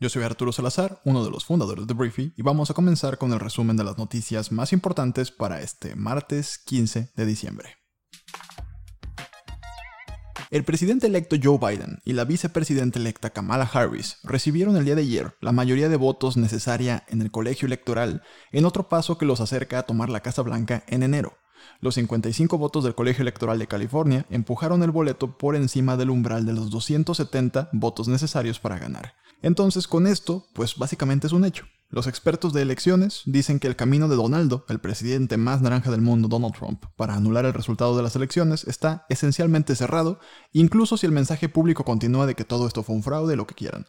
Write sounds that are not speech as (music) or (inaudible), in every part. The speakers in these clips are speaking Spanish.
Yo soy Arturo Salazar, uno de los fundadores de Briefy, y vamos a comenzar con el resumen de las noticias más importantes para este martes 15 de diciembre. El presidente electo Joe Biden y la vicepresidenta electa Kamala Harris recibieron el día de ayer la mayoría de votos necesaria en el colegio electoral en otro paso que los acerca a tomar la Casa Blanca en enero. Los 55 votos del Colegio Electoral de California empujaron el boleto por encima del umbral de los 270 votos necesarios para ganar. Entonces, con esto, pues básicamente es un hecho. Los expertos de elecciones dicen que el camino de Donaldo, el presidente más naranja del mundo, Donald Trump, para anular el resultado de las elecciones está esencialmente cerrado, incluso si el mensaje público continúa de que todo esto fue un fraude, lo que quieran.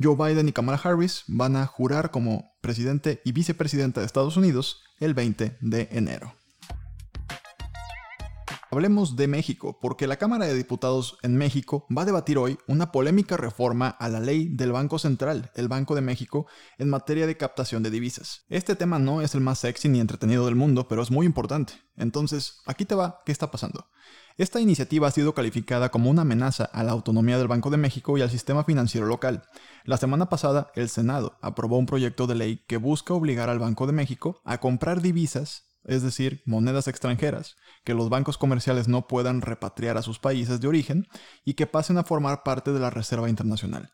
Joe Biden y Kamala Harris van a jurar como presidente y vicepresidenta de Estados Unidos el 20 de enero. Hablemos de México, porque la Cámara de Diputados en México va a debatir hoy una polémica reforma a la ley del Banco Central, el Banco de México, en materia de captación de divisas. Este tema no es el más sexy ni entretenido del mundo, pero es muy importante. Entonces, aquí te va, ¿qué está pasando? Esta iniciativa ha sido calificada como una amenaza a la autonomía del Banco de México y al sistema financiero local. La semana pasada, el Senado aprobó un proyecto de ley que busca obligar al Banco de México a comprar divisas es decir, monedas extranjeras, que los bancos comerciales no puedan repatriar a sus países de origen y que pasen a formar parte de la Reserva Internacional.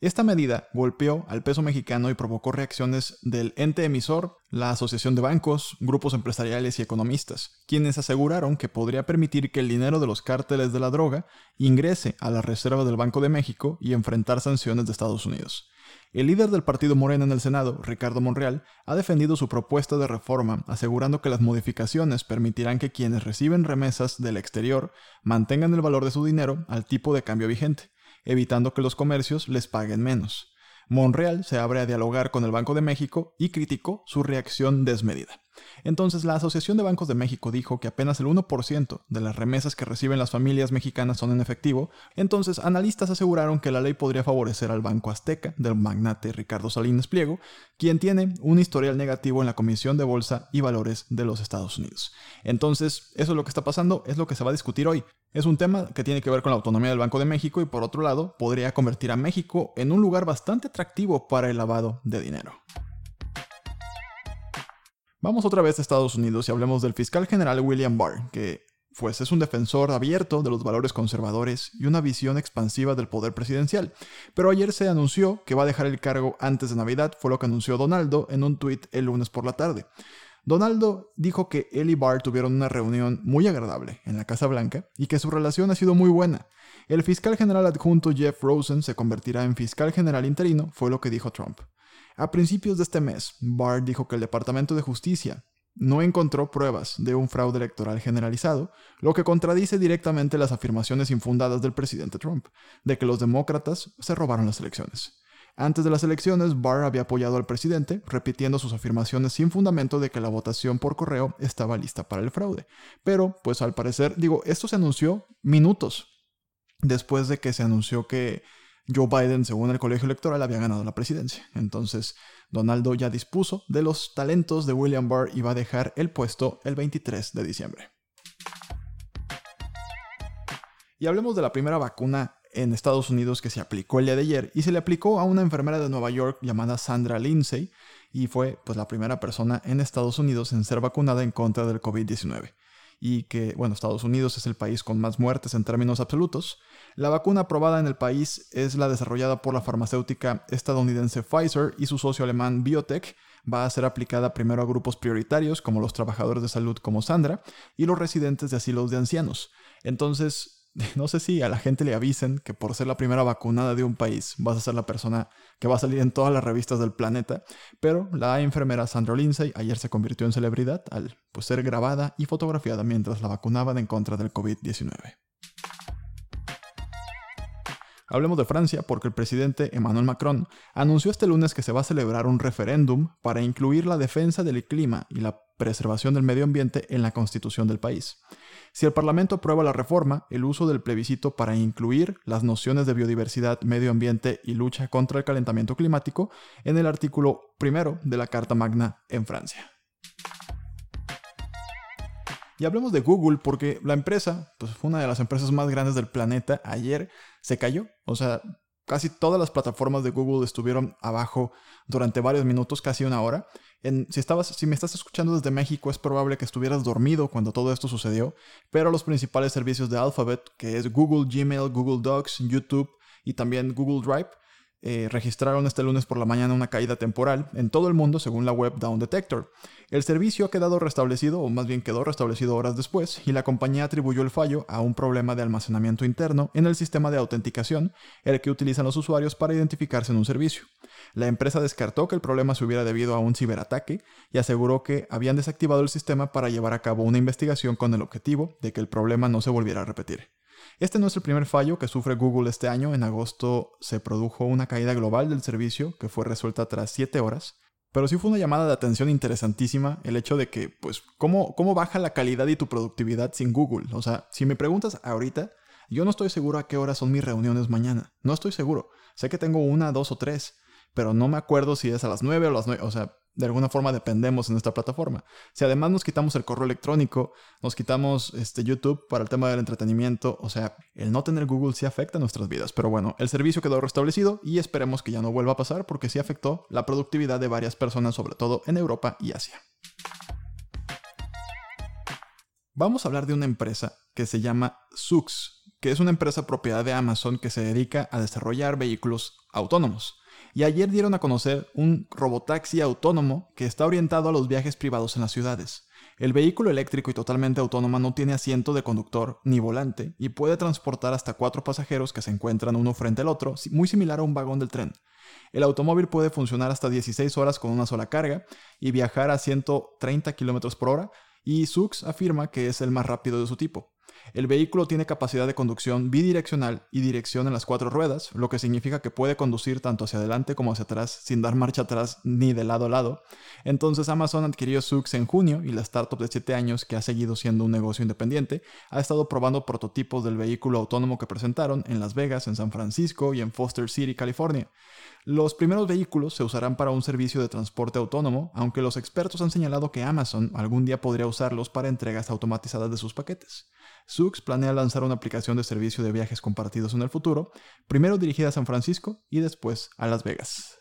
Esta medida golpeó al peso mexicano y provocó reacciones del ente emisor, la Asociación de Bancos, grupos empresariales y economistas, quienes aseguraron que podría permitir que el dinero de los cárteles de la droga ingrese a la Reserva del Banco de México y enfrentar sanciones de Estados Unidos. El líder del partido Morena en el Senado, Ricardo Monreal, ha defendido su propuesta de reforma, asegurando que las modificaciones permitirán que quienes reciben remesas del exterior mantengan el valor de su dinero al tipo de cambio vigente, evitando que los comercios les paguen menos. Monreal se abre a dialogar con el Banco de México y criticó su reacción desmedida. Entonces, la Asociación de Bancos de México dijo que apenas el 1% de las remesas que reciben las familias mexicanas son en efectivo, entonces analistas aseguraron que la ley podría favorecer al Banco Azteca del magnate Ricardo Salinas Pliego, quien tiene un historial negativo en la Comisión de Bolsa y Valores de los Estados Unidos. Entonces, eso es lo que está pasando, es lo que se va a discutir hoy. Es un tema que tiene que ver con la autonomía del Banco de México y por otro lado podría convertir a México en un lugar bastante atractivo para el lavado de dinero. Vamos otra vez a Estados Unidos y hablemos del fiscal general William Barr, que pues es un defensor abierto de los valores conservadores y una visión expansiva del poder presidencial. Pero ayer se anunció que va a dejar el cargo antes de Navidad, fue lo que anunció Donaldo en un tuit el lunes por la tarde. Donaldo dijo que él y Barr tuvieron una reunión muy agradable en la Casa Blanca y que su relación ha sido muy buena. El fiscal general adjunto Jeff Rosen se convertirá en fiscal general interino, fue lo que dijo Trump. A principios de este mes, Barr dijo que el Departamento de Justicia no encontró pruebas de un fraude electoral generalizado, lo que contradice directamente las afirmaciones infundadas del presidente Trump, de que los demócratas se robaron las elecciones. Antes de las elecciones, Barr había apoyado al presidente, repitiendo sus afirmaciones sin fundamento de que la votación por correo estaba lista para el fraude. Pero, pues al parecer, digo, esto se anunció minutos después de que se anunció que Joe Biden, según el colegio electoral, había ganado la presidencia. Entonces, Donaldo ya dispuso de los talentos de William Barr y va a dejar el puesto el 23 de diciembre. Y hablemos de la primera vacuna en Estados Unidos que se aplicó el día de ayer y se le aplicó a una enfermera de Nueva York llamada Sandra Lindsay y fue pues la primera persona en Estados Unidos en ser vacunada en contra del COVID-19 y que, bueno, Estados Unidos es el país con más muertes en términos absolutos. La vacuna aprobada en el país es la desarrollada por la farmacéutica estadounidense Pfizer y su socio alemán Biotech. Va a ser aplicada primero a grupos prioritarios como los trabajadores de salud como Sandra y los residentes de asilos de ancianos. Entonces, (laughs) no sé si a la gente le avisen que por ser la primera vacunada de un país vas a ser la persona que va a salir en todas las revistas del planeta, pero la enfermera Sandra Lindsay ayer se convirtió en celebridad al pues, ser grabada y fotografiada mientras la vacunaban en contra del COVID-19. Hablemos de Francia porque el presidente Emmanuel Macron anunció este lunes que se va a celebrar un referéndum para incluir la defensa del clima y la preservación del medio ambiente en la constitución del país. Si el Parlamento aprueba la reforma, el uso del plebiscito para incluir las nociones de biodiversidad, medio ambiente y lucha contra el calentamiento climático en el artículo primero de la Carta Magna en Francia. Y hablemos de Google porque la empresa, pues fue una de las empresas más grandes del planeta, ayer se cayó. O sea, casi todas las plataformas de Google estuvieron abajo durante varios minutos, casi una hora. Si, estabas, si me estás escuchando desde México, es probable que estuvieras dormido cuando todo esto sucedió, pero los principales servicios de Alphabet, que es Google Gmail, Google Docs, YouTube y también Google Drive, eh, registraron este lunes por la mañana una caída temporal en todo el mundo según la web Down Detector. El servicio ha quedado restablecido, o más bien quedó restablecido horas después, y la compañía atribuyó el fallo a un problema de almacenamiento interno en el sistema de autenticación, el que utilizan los usuarios para identificarse en un servicio. La empresa descartó que el problema se hubiera debido a un ciberataque y aseguró que habían desactivado el sistema para llevar a cabo una investigación con el objetivo de que el problema no se volviera a repetir. Este no es el primer fallo que sufre Google este año. En agosto se produjo una caída global del servicio que fue resuelta tras 7 horas. Pero sí fue una llamada de atención interesantísima el hecho de que, pues, ¿cómo, ¿cómo baja la calidad y tu productividad sin Google? O sea, si me preguntas ahorita, yo no estoy seguro a qué hora son mis reuniones mañana. No estoy seguro. Sé que tengo una, dos o tres, pero no me acuerdo si es a las 9 o las 9. O sea, de alguna forma dependemos en esta plataforma. Si además nos quitamos el correo electrónico, nos quitamos este, YouTube para el tema del entretenimiento, o sea, el no tener Google sí afecta nuestras vidas. Pero bueno, el servicio quedó restablecido y esperemos que ya no vuelva a pasar porque sí afectó la productividad de varias personas, sobre todo en Europa y Asia. Vamos a hablar de una empresa que se llama Sux, que es una empresa propiedad de Amazon que se dedica a desarrollar vehículos autónomos y ayer dieron a conocer un robotaxi autónomo que está orientado a los viajes privados en las ciudades. El vehículo eléctrico y totalmente autónomo no tiene asiento de conductor ni volante y puede transportar hasta cuatro pasajeros que se encuentran uno frente al otro, muy similar a un vagón del tren. El automóvil puede funcionar hasta 16 horas con una sola carga y viajar a 130 km por hora, y Sux afirma que es el más rápido de su tipo. El vehículo tiene capacidad de conducción bidireccional y dirección en las cuatro ruedas, lo que significa que puede conducir tanto hacia adelante como hacia atrás sin dar marcha atrás ni de lado a lado. Entonces Amazon adquirió Sux en junio y la startup de 7 años, que ha seguido siendo un negocio independiente, ha estado probando prototipos del vehículo autónomo que presentaron en Las Vegas, en San Francisco y en Foster City, California. Los primeros vehículos se usarán para un servicio de transporte autónomo, aunque los expertos han señalado que Amazon algún día podría usarlos para entregas automatizadas de sus paquetes. Sux planea lanzar una aplicación de servicio de viajes compartidos en el futuro, primero dirigida a San Francisco y después a Las Vegas.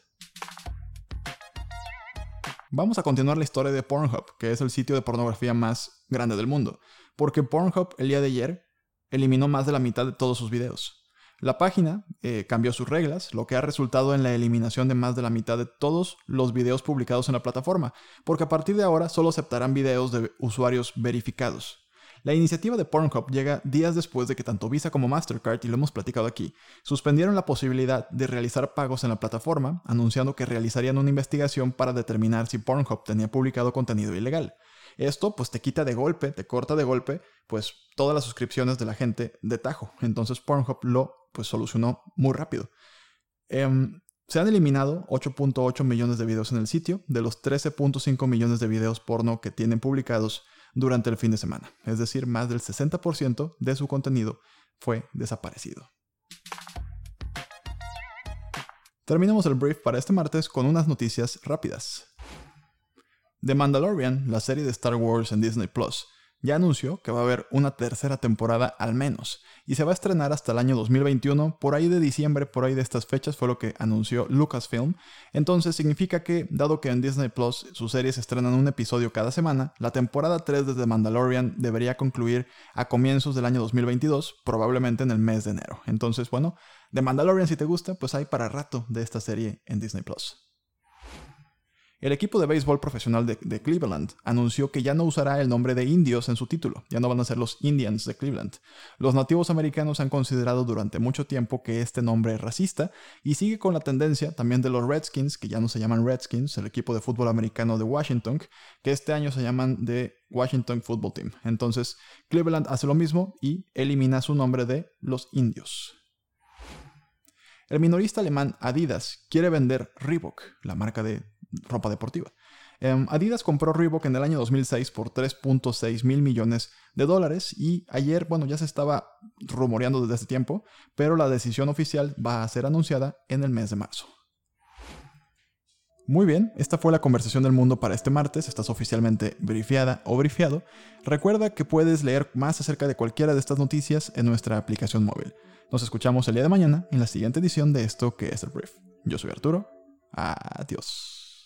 Vamos a continuar la historia de Pornhub, que es el sitio de pornografía más grande del mundo, porque Pornhub el día de ayer eliminó más de la mitad de todos sus videos. La página eh, cambió sus reglas, lo que ha resultado en la eliminación de más de la mitad de todos los videos publicados en la plataforma, porque a partir de ahora solo aceptarán videos de usuarios verificados. La iniciativa de Pornhub llega días después de que tanto Visa como Mastercard, y lo hemos platicado aquí, suspendieron la posibilidad de realizar pagos en la plataforma, anunciando que realizarían una investigación para determinar si Pornhub tenía publicado contenido ilegal. Esto pues te quita de golpe, te corta de golpe, pues todas las suscripciones de la gente de tajo. Entonces Pornhub lo pues solucionó muy rápido. Em, se han eliminado 8.8 millones de videos en el sitio, de los 13.5 millones de videos porno que tienen publicados durante el fin de semana. Es decir, más del 60% de su contenido fue desaparecido. Terminamos el brief para este martes con unas noticias rápidas. The Mandalorian, la serie de Star Wars en Disney Plus, ya anunció que va a haber una tercera temporada al menos, y se va a estrenar hasta el año 2021, por ahí de diciembre, por ahí de estas fechas fue lo que anunció Lucasfilm. Entonces significa que, dado que en Disney Plus sus series estrenan un episodio cada semana, la temporada 3 de The Mandalorian debería concluir a comienzos del año 2022, probablemente en el mes de enero. Entonces, bueno, The Mandalorian si te gusta, pues hay para rato de esta serie en Disney Plus. El equipo de béisbol profesional de, Cleveland anunció que ya no usará el nombre de indios en su título, ya no van a ser los Indians de Cleveland. Los nativos americanos han considerado durante mucho tiempo que este nombre es racista y sigue con la tendencia también de los Redskins, que ya no se llaman Redskins, el equipo de fútbol americano de Washington, que este año se llaman de Washington Football Team. Entonces, Cleveland hace lo mismo y elimina su nombre de los indios. El minorista alemán Adidas quiere vender Reebok, la marca de ropa deportiva. Em, Adidas compró Reebok en el año 2006 por 3.6 mil millones de dólares y ayer, bueno, ya se estaba rumoreando desde hace tiempo, pero la decisión oficial va a ser anunciada en el mes de marzo. Muy bien, esta fue la conversación del mundo para este martes, estás oficialmente brifiada o brifiado. Recuerda que puedes leer más acerca de cualquiera de estas noticias en nuestra aplicación móvil. Nos escuchamos el día de mañana en la siguiente edición de esto que es el brief. Yo soy Arturo. Adiós.